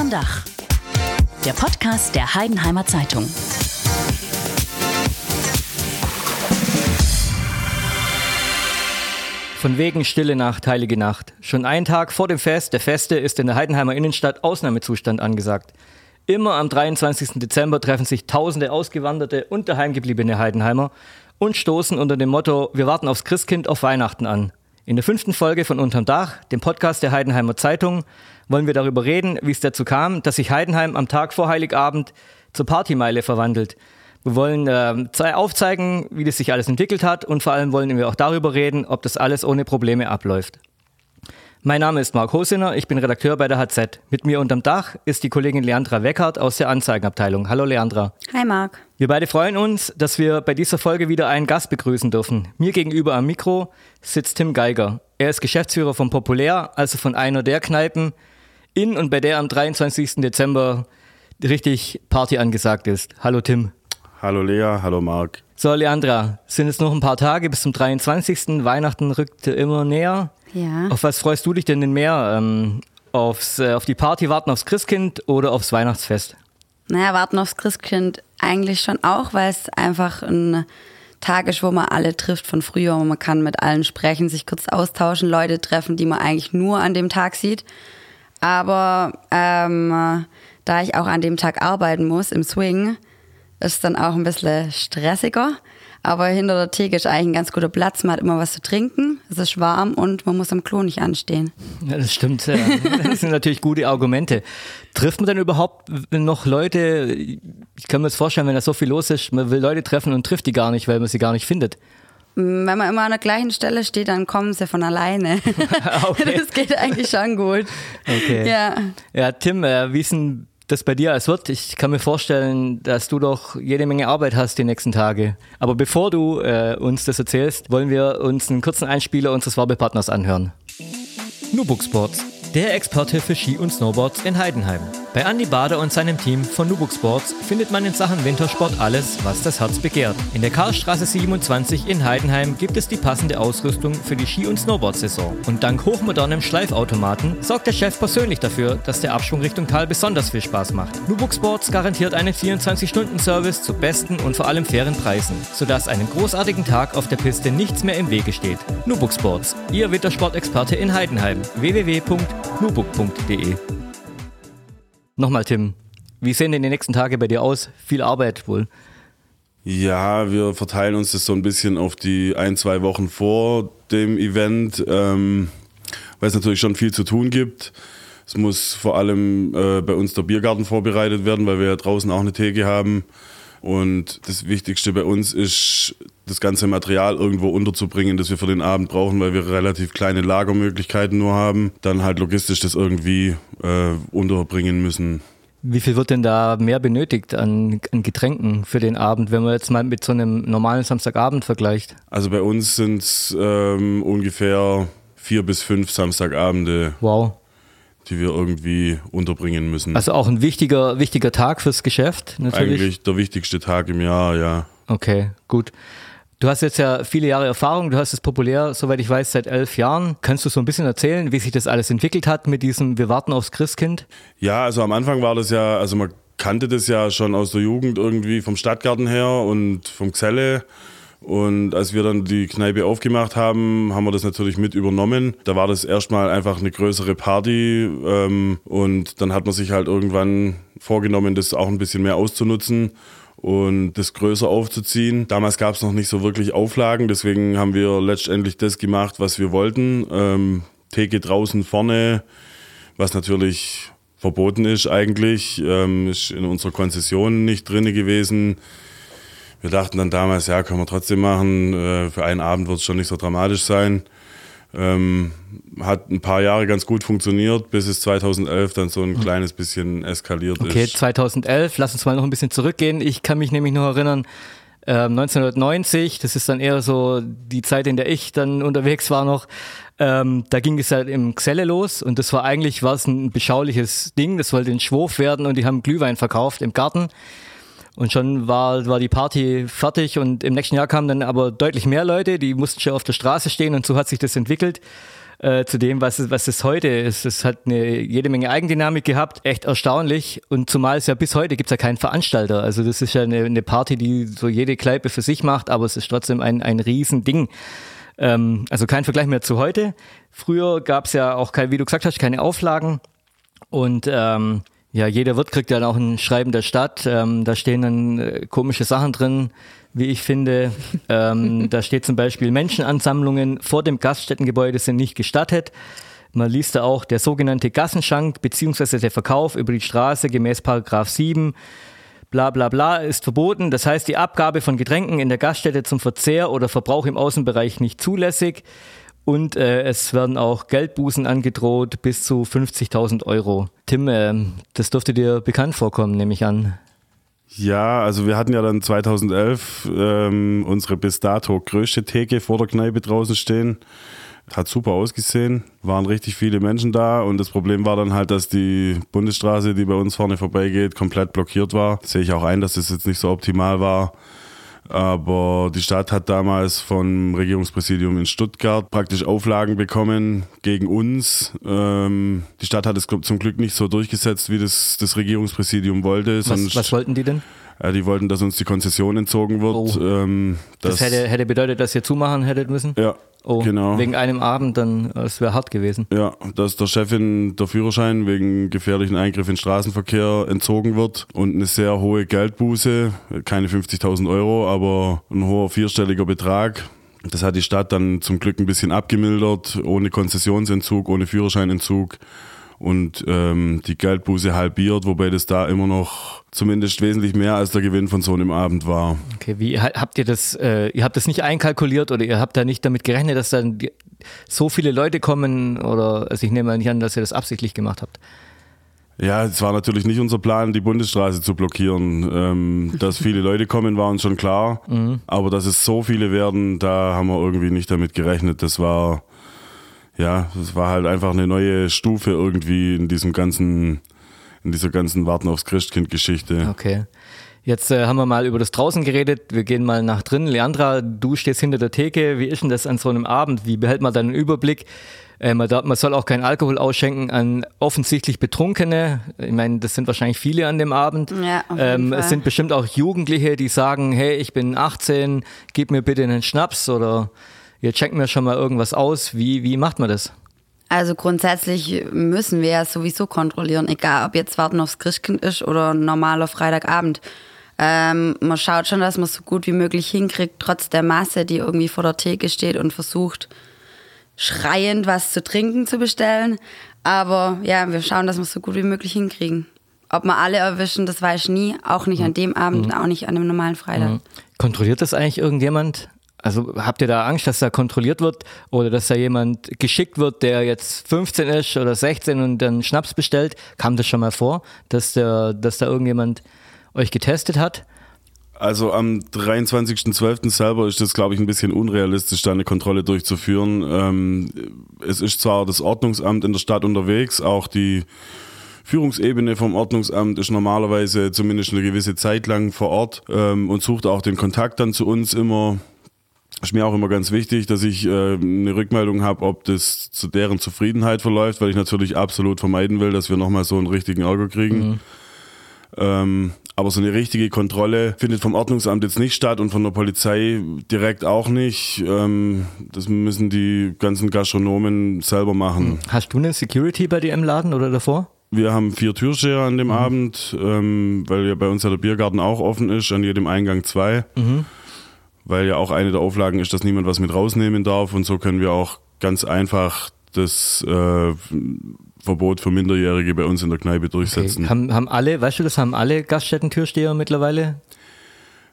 Unterm Dach. Der Podcast der Heidenheimer Zeitung. Von wegen Stille Nacht, Heilige Nacht. Schon einen Tag vor dem Fest der Feste ist in der Heidenheimer Innenstadt Ausnahmezustand angesagt. Immer am 23. Dezember treffen sich tausende ausgewanderte und daheimgebliebene Heidenheimer und stoßen unter dem Motto Wir warten aufs Christkind auf Weihnachten an. In der fünften Folge von Unterm Dach, dem Podcast der Heidenheimer Zeitung, wollen wir darüber reden, wie es dazu kam, dass sich Heidenheim am Tag vor Heiligabend zur Partymeile verwandelt. Wir wollen äh, aufzeigen, wie das sich alles entwickelt hat und vor allem wollen wir auch darüber reden, ob das alles ohne Probleme abläuft. Mein Name ist Marc Hosinner, ich bin Redakteur bei der HZ. Mit mir unterm Dach ist die Kollegin Leandra Weckert aus der Anzeigenabteilung. Hallo Leandra. Hi Marc. Wir beide freuen uns, dass wir bei dieser Folge wieder einen Gast begrüßen dürfen. Mir gegenüber am Mikro sitzt Tim Geiger. Er ist Geschäftsführer von Populär, also von einer der Kneipen, in und bei der am 23. Dezember richtig Party angesagt ist. Hallo Tim. Hallo Lea, hallo Marc. So, Leandra, sind es noch ein paar Tage bis zum 23. Weihnachten rückt immer näher. Ja. Auf was freust du dich denn denn mehr? Ähm, aufs, äh, auf die Party warten aufs Christkind oder aufs Weihnachtsfest? Naja, warten aufs Christkind eigentlich schon auch, weil es einfach ein Tag ist, wo man alle trifft von früher. Man kann mit allen sprechen, sich kurz austauschen, Leute treffen, die man eigentlich nur an dem Tag sieht. Aber ähm, da ich auch an dem Tag arbeiten muss im Swing, ist dann auch ein bisschen stressiger. Aber hinter der Theke ist eigentlich ein ganz guter Platz. Man hat immer was zu trinken, es ist warm und man muss am Klo nicht anstehen. Ja, das stimmt. Das sind natürlich gute Argumente. Trifft man denn überhaupt noch Leute? Ich kann mir das vorstellen, wenn da so viel los ist, man will Leute treffen und trifft die gar nicht, weil man sie gar nicht findet. Wenn man immer an der gleichen Stelle steht, dann kommen sie von alleine. okay. Das geht eigentlich schon gut. Okay. Ja. Ja, Tim, äh, wie ist denn das bei dir als Wirt? Ich kann mir vorstellen, dass du doch jede Menge Arbeit hast die nächsten Tage. Aber bevor du äh, uns das erzählst, wollen wir uns einen kurzen Einspieler unseres Werbepartners anhören. Nubuk Sports, der Experte für Ski und Snowboards in Heidenheim. Bei Andy Bader und seinem Team von Nubuk Sports findet man in Sachen Wintersport alles, was das Herz begehrt. In der Karlstraße 27 in Heidenheim gibt es die passende Ausrüstung für die Ski- und Snowboard-Saison. Und dank hochmodernem Schleifautomaten sorgt der Chef persönlich dafür, dass der Abschwung Richtung Tal besonders viel Spaß macht. Nubuk Sports garantiert einen 24-Stunden-Service zu besten und vor allem fairen Preisen, sodass einem großartigen Tag auf der Piste nichts mehr im Wege steht. Nubuk Sports, Ihr Wintersportexperte in Heidenheim. www.nubuk.de Nochmal, Tim, wie sehen denn die nächsten Tage bei dir aus? Viel Arbeit wohl. Ja, wir verteilen uns das so ein bisschen auf die ein, zwei Wochen vor dem Event, ähm, weil es natürlich schon viel zu tun gibt. Es muss vor allem äh, bei uns der Biergarten vorbereitet werden, weil wir ja draußen auch eine Theke haben. Und das Wichtigste bei uns ist, das ganze Material irgendwo unterzubringen, das wir für den Abend brauchen, weil wir relativ kleine Lagermöglichkeiten nur haben. Dann halt logistisch das irgendwie äh, unterbringen müssen. Wie viel wird denn da mehr benötigt an, an, Getränken für den Abend, wenn man jetzt mal mit so einem normalen Samstagabend vergleicht? Also bei uns sind es ähm, ungefähr vier bis fünf Samstagabende. Wow die wir irgendwie unterbringen müssen. Also auch ein wichtiger, wichtiger Tag fürs Geschäft, natürlich. Eigentlich der wichtigste Tag im Jahr, ja. Okay, gut. Du hast jetzt ja viele Jahre Erfahrung, du hast es populär, soweit ich weiß, seit elf Jahren. Kannst du so ein bisschen erzählen, wie sich das alles entwickelt hat mit diesem Wir warten aufs Christkind? Ja, also am Anfang war das ja, also man kannte das ja schon aus der Jugend irgendwie vom Stadtgarten her und vom Xelle. Und als wir dann die Kneipe aufgemacht haben, haben wir das natürlich mit übernommen. Da war das erstmal einfach eine größere Party ähm, und dann hat man sich halt irgendwann vorgenommen, das auch ein bisschen mehr auszunutzen und das größer aufzuziehen. Damals gab es noch nicht so wirklich Auflagen, deswegen haben wir letztendlich das gemacht, was wir wollten. Ähm, Theke draußen vorne, was natürlich verboten ist eigentlich, ähm, ist in unserer Konzession nicht drin gewesen. Wir dachten dann damals, ja, können wir trotzdem machen. Äh, für einen Abend wird es schon nicht so dramatisch sein. Ähm, hat ein paar Jahre ganz gut funktioniert, bis es 2011 dann so ein hm. kleines bisschen eskaliert okay, ist. Okay, 2011, lass uns mal noch ein bisschen zurückgehen. Ich kann mich nämlich noch erinnern, äh, 1990, das ist dann eher so die Zeit, in der ich dann unterwegs war noch, ähm, da ging es halt im Xelle los und das war eigentlich was ein beschauliches Ding, das wollte ein Schwurf werden und die haben Glühwein verkauft im Garten. Und schon war, war die Party fertig und im nächsten Jahr kamen dann aber deutlich mehr Leute, die mussten schon auf der Straße stehen und so hat sich das entwickelt. äh, zu dem, was es, was es heute ist. Es hat eine jede Menge Eigendynamik gehabt, echt erstaunlich. Und zumal es ja bis heute gibt es ja keinen Veranstalter. Also das ist ja eine, eine Party, die so jede Kneipe für sich macht, aber es ist trotzdem ein, ein Riesending. Ähm, also kein Vergleich mehr zu heute. Früher gab es ja auch, kein, wie du gesagt hast, keine Auflagen. Und ähm, ja, jeder Wirt kriegt ja auch ein Schreiben der Stadt. Ähm, da stehen dann äh, komische Sachen drin, wie ich finde. Ähm, da steht zum Beispiel, Menschenansammlungen vor dem Gaststättengebäude sind nicht gestattet. Man liest da auch der sogenannte Gassenschank beziehungsweise der Verkauf über die Straße gemäß Paragraph 7 bla bla bla ist verboten. Das heißt, die Abgabe von Getränken in der Gaststätte zum Verzehr oder Verbrauch im Außenbereich nicht zulässig. Und äh, es werden auch Geldbußen angedroht bis zu 50.000 Euro. Tim, äh, das dürfte dir bekannt vorkommen, nehme ich an. Ja, also wir hatten ja dann 2011 ähm, unsere bis dato größte Theke vor der Kneipe draußen stehen. Hat super ausgesehen, waren richtig viele Menschen da und das Problem war dann halt, dass die Bundesstraße, die bei uns vorne vorbeigeht, komplett blockiert war. Sehe ich auch ein, dass das jetzt nicht so optimal war. Aber die Stadt hat damals vom Regierungspräsidium in Stuttgart praktisch Auflagen bekommen gegen uns. Ähm, die Stadt hat es zum Glück nicht so durchgesetzt, wie das, das Regierungspräsidium wollte. Was, was wollten die denn? Äh, die wollten, dass uns die Konzession entzogen wird. Oh. Ähm, das hätte, hätte bedeutet, dass ihr zumachen hättet müssen? Ja, Oh, genau. wegen einem Abend, dann, das wäre hart gewesen. Ja, dass der Chefin der Führerschein wegen gefährlichen Eingriff in Straßenverkehr entzogen wird und eine sehr hohe Geldbuße, keine 50.000 Euro, aber ein hoher vierstelliger Betrag. Das hat die Stadt dann zum Glück ein bisschen abgemildert, ohne Konzessionsentzug, ohne Führerscheinentzug und ähm, die Geldbuße halbiert, wobei das da immer noch zumindest wesentlich mehr als der Gewinn von so einem Abend war. Okay, wie habt ihr das, äh, ihr habt das nicht einkalkuliert oder ihr habt da nicht damit gerechnet, dass dann so viele Leute kommen oder, also ich nehme mal nicht an, dass ihr das absichtlich gemacht habt. Ja, es war natürlich nicht unser Plan, die Bundesstraße zu blockieren. Ähm, dass viele Leute kommen, war uns schon klar. Mhm. Aber dass es so viele werden, da haben wir irgendwie nicht damit gerechnet. Das war, ja, das war halt einfach eine neue Stufe irgendwie in diesem ganzen, in dieser ganzen Warten aufs Christkind-Geschichte. Okay. Jetzt äh, haben wir mal über das draußen geredet. Wir gehen mal nach drin. Leandra, du stehst hinter der Theke. Wie ist denn das an so einem Abend? Wie behält man da einen Überblick? Äh, man, darf, man soll auch keinen Alkohol ausschenken an offensichtlich Betrunkene. Ich meine, das sind wahrscheinlich viele an dem Abend. Ja, auf jeden ähm, Fall. es sind bestimmt auch Jugendliche, die sagen, hey, ich bin 18, gib mir bitte einen Schnaps oder ihr checkt mir schon mal irgendwas aus. Wie, wie macht man das? Also grundsätzlich müssen wir ja sowieso kontrollieren, egal ob jetzt Warten aufs Christkind ist oder ein normaler Freitagabend. Ähm, man schaut schon, dass man es so gut wie möglich hinkriegt, trotz der Masse, die irgendwie vor der Theke steht und versucht, schreiend was zu trinken zu bestellen. Aber ja, wir schauen, dass wir es so gut wie möglich hinkriegen. Ob wir alle erwischen, das weiß ich nie. Auch nicht an dem Abend, Mhm. auch nicht an dem normalen Freitag. Kontrolliert das eigentlich irgendjemand? Also habt ihr da Angst, dass da kontrolliert wird oder dass da jemand geschickt wird, der jetzt 15 ist oder 16 und dann Schnaps bestellt? Kam das schon mal vor, dass, der, dass da irgendjemand euch getestet hat? Also am 23.12. selber ist es, glaube ich, ein bisschen unrealistisch, da eine Kontrolle durchzuführen. Ähm, es ist zwar das Ordnungsamt in der Stadt unterwegs, auch die Führungsebene vom Ordnungsamt ist normalerweise zumindest eine gewisse Zeit lang vor Ort ähm, und sucht auch den Kontakt dann zu uns immer. Ist mir auch immer ganz wichtig, dass ich äh, eine Rückmeldung habe, ob das zu deren Zufriedenheit verläuft, weil ich natürlich absolut vermeiden will, dass wir nochmal so einen richtigen Ärger kriegen. Ähm, aber so eine richtige Kontrolle findet vom Ordnungsamt jetzt nicht statt und von der Polizei direkt auch nicht. Ähm, das müssen die ganzen Gastronomen selber machen. Hast du eine Security bei dir im Laden oder davor? Wir haben vier Türsteher an dem Abend, ähm, weil ja bei uns ja der Biergarten auch offen ist, an jedem Eingang zwei. Weil ja auch eine der Auflagen ist, dass niemand was mit rausnehmen darf und so können wir auch ganz einfach das äh, Verbot für Minderjährige bei uns in der Kneipe durchsetzen. Haben, haben alle, weißt du, das haben alle Gaststätten-Türsteher mittlerweile?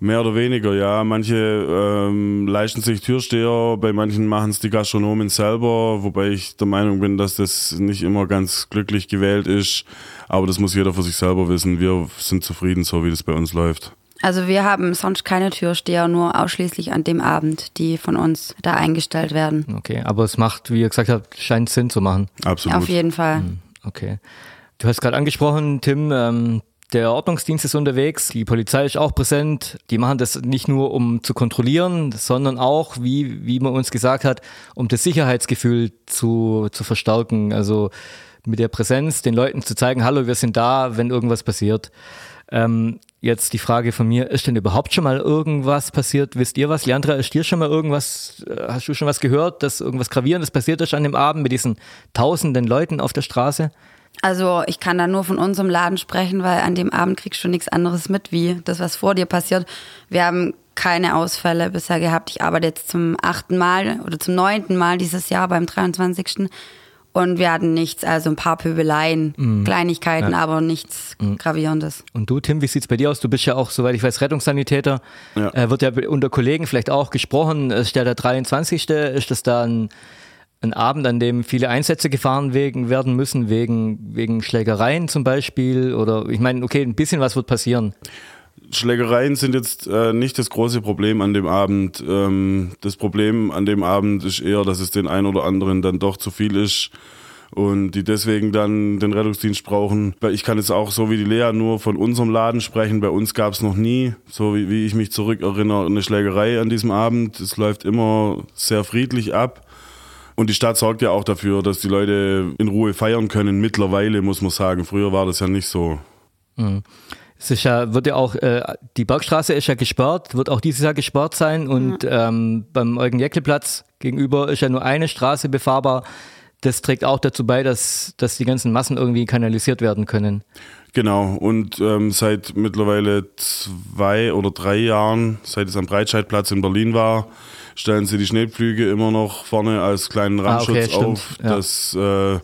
Mehr oder weniger, ja. Manche ähm, leisten sich Türsteher, bei manchen machen es die Gastronomen selber, wobei ich der Meinung bin, dass das nicht immer ganz glücklich gewählt ist. Aber das muss jeder für sich selber wissen. Wir sind zufrieden, so wie das bei uns läuft. Also wir haben sonst keine Türsteher, nur ausschließlich an dem Abend, die von uns da eingestellt werden. Okay, aber es macht, wie ihr gesagt habt, scheint Sinn zu machen. Absolut. Auf jeden Fall. Okay. Du hast gerade angesprochen, Tim, ähm, Der Ordnungsdienst ist unterwegs, die Polizei ist auch präsent. Die machen das nicht nur, um zu kontrollieren, sondern auch, wie, wie man uns gesagt hat, um das Sicherheitsgefühl zu, zu verstärken. Also mit der Präsenz den Leuten zu zeigen, hallo, wir sind da, wenn irgendwas passiert. Ähm, jetzt die Frage von mir, ist denn überhaupt schon mal irgendwas passiert? Wisst ihr was? Leandra, ist dir schon mal irgendwas, äh, hast du schon was gehört, dass irgendwas Gravierendes passiert ist an dem Abend mit diesen tausenden Leuten auf der Straße? Also ich kann da nur von unserem Laden sprechen, weil an dem Abend kriegst du nichts anderes mit, wie das, was vor dir passiert. Wir haben keine Ausfälle bisher gehabt. Ich arbeite jetzt zum achten Mal oder zum neunten Mal dieses Jahr beim 23. Und wir hatten nichts, also ein paar Pöbeleien, mhm. Kleinigkeiten, ja. aber nichts mhm. Gravierendes. Und du, Tim, wie sieht es bei dir aus? Du bist ja auch, soweit ich weiß, Rettungssanitäter. Ja. Äh, wird ja unter Kollegen vielleicht auch gesprochen. Ist der der 23. Ist das da ein, ein Abend, an dem viele Einsätze gefahren wegen, werden müssen, wegen, wegen Schlägereien zum Beispiel? Oder ich meine, okay, ein bisschen was wird passieren. Schlägereien sind jetzt äh, nicht das große Problem an dem Abend. Ähm, das Problem an dem Abend ist eher, dass es den einen oder anderen dann doch zu viel ist und die deswegen dann den Rettungsdienst brauchen. Ich kann jetzt auch so wie die Lea nur von unserem Laden sprechen. Bei uns gab es noch nie, so wie, wie ich mich zurückerinnere, eine Schlägerei an diesem Abend. Es läuft immer sehr friedlich ab. Und die Stadt sorgt ja auch dafür, dass die Leute in Ruhe feiern können. Mittlerweile muss man sagen, früher war das ja nicht so. Mhm. Es ist ja, wird ja auch, äh, die Bergstraße ist ja gesperrt, wird auch dieses Jahr gesperrt sein und mhm. ähm, beim Eugen-Jäckle-Platz gegenüber ist ja nur eine Straße befahrbar. Das trägt auch dazu bei, dass, dass die ganzen Massen irgendwie kanalisiert werden können. Genau, und ähm, seit mittlerweile zwei oder drei Jahren, seit es am Breitscheidplatz in Berlin war, stellen sie die Schneepflüge immer noch vorne als kleinen Randschutz ah, okay, auf, ja. dass äh,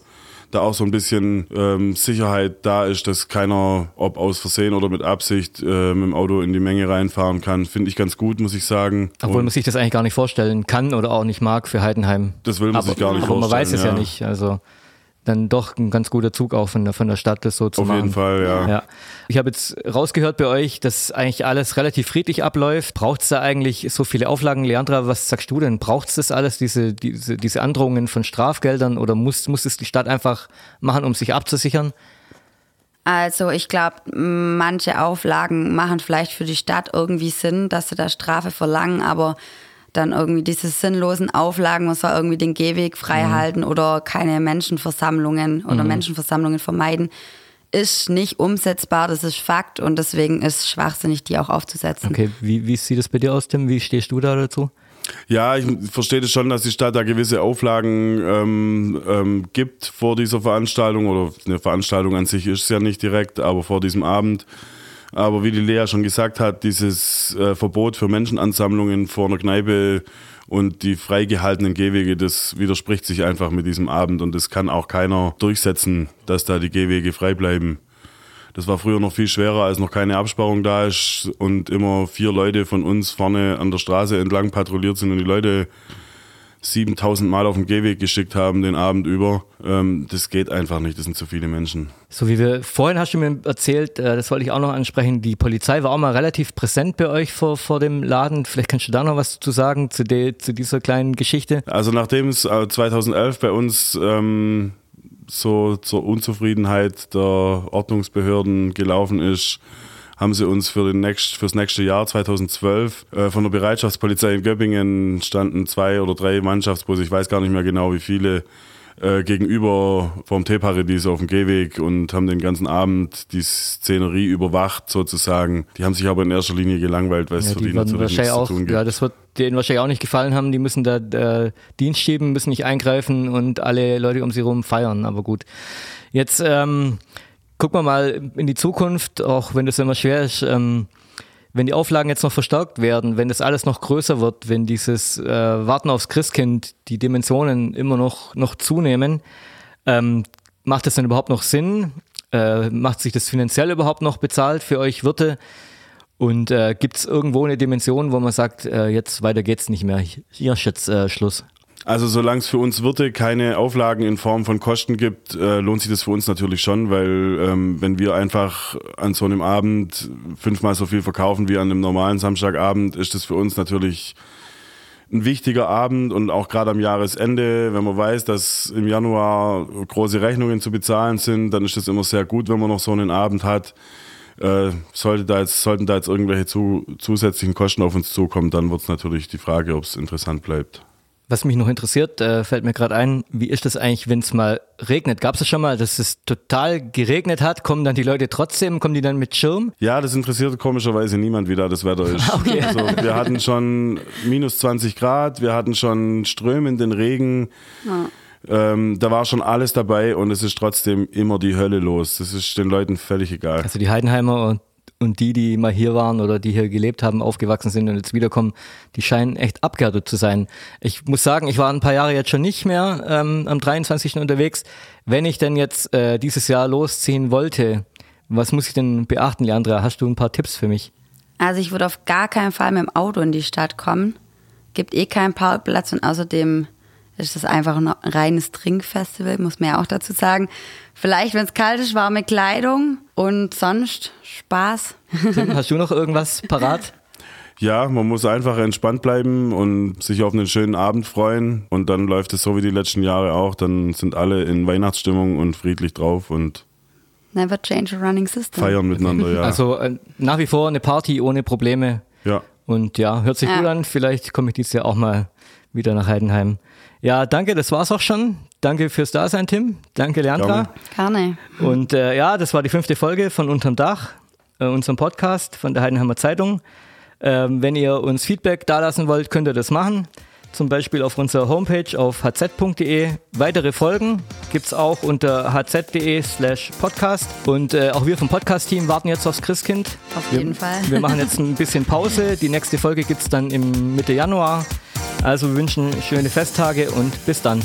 da auch so ein bisschen ähm, Sicherheit da ist, dass keiner, ob aus Versehen oder mit Absicht, äh, mit dem Auto in die Menge reinfahren kann. Finde ich ganz gut, muss ich sagen. Obwohl Und man sich das eigentlich gar nicht vorstellen kann oder auch nicht mag für Heidenheim. Das will man aber, sich gar nicht aber vorstellen. Aber man weiß es ja, ja nicht. Also dann doch ein ganz guter Zug auch von der, von der Stadt, das so zu Auf machen. Auf jeden Fall, ja. ja. Ich habe jetzt rausgehört bei euch, dass eigentlich alles relativ friedlich abläuft. Braucht es da eigentlich so viele Auflagen? Leandra, was sagst du denn? Braucht es das alles, diese, diese, diese Androhungen von Strafgeldern oder muss, muss es die Stadt einfach machen, um sich abzusichern? Also ich glaube, manche Auflagen machen vielleicht für die Stadt irgendwie Sinn, dass sie da Strafe verlangen, aber dann irgendwie diese sinnlosen Auflagen, man soll irgendwie den Gehweg frei mhm. halten oder keine Menschenversammlungen oder mhm. Menschenversammlungen vermeiden, ist nicht umsetzbar, das ist Fakt und deswegen ist es schwachsinnig, die auch aufzusetzen. Okay, wie, wie sieht es bei dir aus, Tim? Wie stehst du da dazu? Ja, ich verstehe das schon, dass die Stadt da gewisse Auflagen ähm, ähm, gibt vor dieser Veranstaltung oder eine Veranstaltung an sich ist es ja nicht direkt, aber vor diesem Abend aber wie die Lea schon gesagt hat, dieses äh, Verbot für Menschenansammlungen vor einer Kneipe und die freigehaltenen Gehwege, das widerspricht sich einfach mit diesem Abend und das kann auch keiner durchsetzen, dass da die Gehwege frei bleiben. Das war früher noch viel schwerer, als noch keine Absperrung da ist und immer vier Leute von uns vorne an der Straße entlang patrouilliert sind und die Leute 7000 Mal auf den Gehweg geschickt haben den Abend über. Ähm, das geht einfach nicht, das sind zu viele Menschen. So wie wir vorhin hast du mir erzählt, äh, das wollte ich auch noch ansprechen, die Polizei war auch mal relativ präsent bei euch vor, vor dem Laden. Vielleicht kannst du da noch was zu sagen zu, de, zu dieser kleinen Geschichte? Also nachdem es 2011 äh, bei uns ähm, so zur Unzufriedenheit der Ordnungsbehörden gelaufen ist, haben sie uns für den nächst, fürs nächste Jahr 2012 äh, von der Bereitschaftspolizei in Göppingen standen zwei oder drei Mannschaftsbusse, ich weiß gar nicht mehr genau wie viele, äh, gegenüber vom Teeparadies auf dem Gehweg und haben den ganzen Abend die Szenerie überwacht sozusagen. Die haben sich aber in erster Linie gelangweilt, weil es ja, für die, die natürlich nichts auch, zu tun gibt. Ja, das wird denen wahrscheinlich auch nicht gefallen haben. Die müssen da äh, Dienst schieben, müssen nicht eingreifen und alle Leute um sie herum feiern. Aber gut. Jetzt ähm, gucken wir mal in die Zukunft, auch wenn das immer schwer ist. Ähm, wenn die Auflagen jetzt noch verstärkt werden, wenn das alles noch größer wird, wenn dieses äh, Warten aufs Christkind, die Dimensionen immer noch, noch zunehmen, ähm, macht das dann überhaupt noch Sinn? Äh, macht sich das finanziell überhaupt noch bezahlt für euch Wirte? Und äh, gibt es irgendwo eine Dimension, wo man sagt, äh, jetzt weiter geht's nicht mehr, hier ist jetzt äh, Schluss? Also solange es für uns Wirte keine Auflagen in Form von Kosten gibt, äh, lohnt sich das für uns natürlich schon, weil ähm, wenn wir einfach an so einem Abend fünfmal so viel verkaufen wie an einem normalen Samstagabend, ist das für uns natürlich ein wichtiger Abend und auch gerade am Jahresende, wenn man weiß, dass im Januar große Rechnungen zu bezahlen sind, dann ist das immer sehr gut, wenn man noch so einen Abend hat. Äh, sollte da jetzt, sollten da jetzt irgendwelche zu, zusätzlichen Kosten auf uns zukommen, dann wird es natürlich die Frage, ob es interessant bleibt. Was mich noch interessiert, äh, fällt mir gerade ein, wie ist das eigentlich, wenn es mal regnet? Gab es schon mal, dass es total geregnet hat? Kommen dann die Leute trotzdem, kommen die dann mit Schirm? Ja, das interessiert komischerweise niemand, wie da das Wetter ist. Okay. Also, wir hatten schon minus 20 Grad, wir hatten schon strömenden Regen. Ähm, da war schon alles dabei und es ist trotzdem immer die Hölle los. Das ist den Leuten völlig egal. Also die Heidenheimer und, und die, die mal hier waren oder die hier gelebt haben, aufgewachsen sind und jetzt wiederkommen, die scheinen echt abgehärtet zu sein. Ich muss sagen, ich war ein paar Jahre jetzt schon nicht mehr ähm, am 23. unterwegs. Wenn ich denn jetzt äh, dieses Jahr losziehen wollte, was muss ich denn beachten, Leandra? Hast du ein paar Tipps für mich? Also ich würde auf gar keinen Fall mit dem Auto in die Stadt kommen. Gibt eh keinen Parkplatz und außerdem ist das einfach ein reines Trinkfestival, muss man ja auch dazu sagen. Vielleicht, wenn es kalt ist, warme Kleidung und sonst Spaß. Tim, hast du noch irgendwas parat? Ja, man muss einfach entspannt bleiben und sich auf einen schönen Abend freuen. Und dann läuft es so wie die letzten Jahre auch. Dann sind alle in Weihnachtsstimmung und friedlich drauf und Never change a running system. feiern miteinander, ja. Also äh, nach wie vor eine Party ohne Probleme. ja. Und ja, hört sich Ja. gut an. Vielleicht komme ich dieses Jahr auch mal wieder nach Heidenheim. Ja, danke, das war's auch schon. Danke fürs Dasein, Tim. Danke, Leandra. Gerne. Und äh, ja, das war die fünfte Folge von Unterm Dach, äh, unserem Podcast von der Heidenheimer Zeitung. Ähm, wenn ihr uns Feedback dalassen wollt, könnt ihr das machen. Zum Beispiel auf unserer Homepage auf hz.de. Weitere Folgen gibt's auch unter hz.de slash podcast. Und äh, auch wir vom Podcast-Team warten jetzt aufs Christkind. Auf wir, jeden Fall. Wir machen jetzt ein bisschen Pause. Die nächste Folge gibt's dann im Mitte Januar. Also wir wünschen schöne Festtage und bis dann.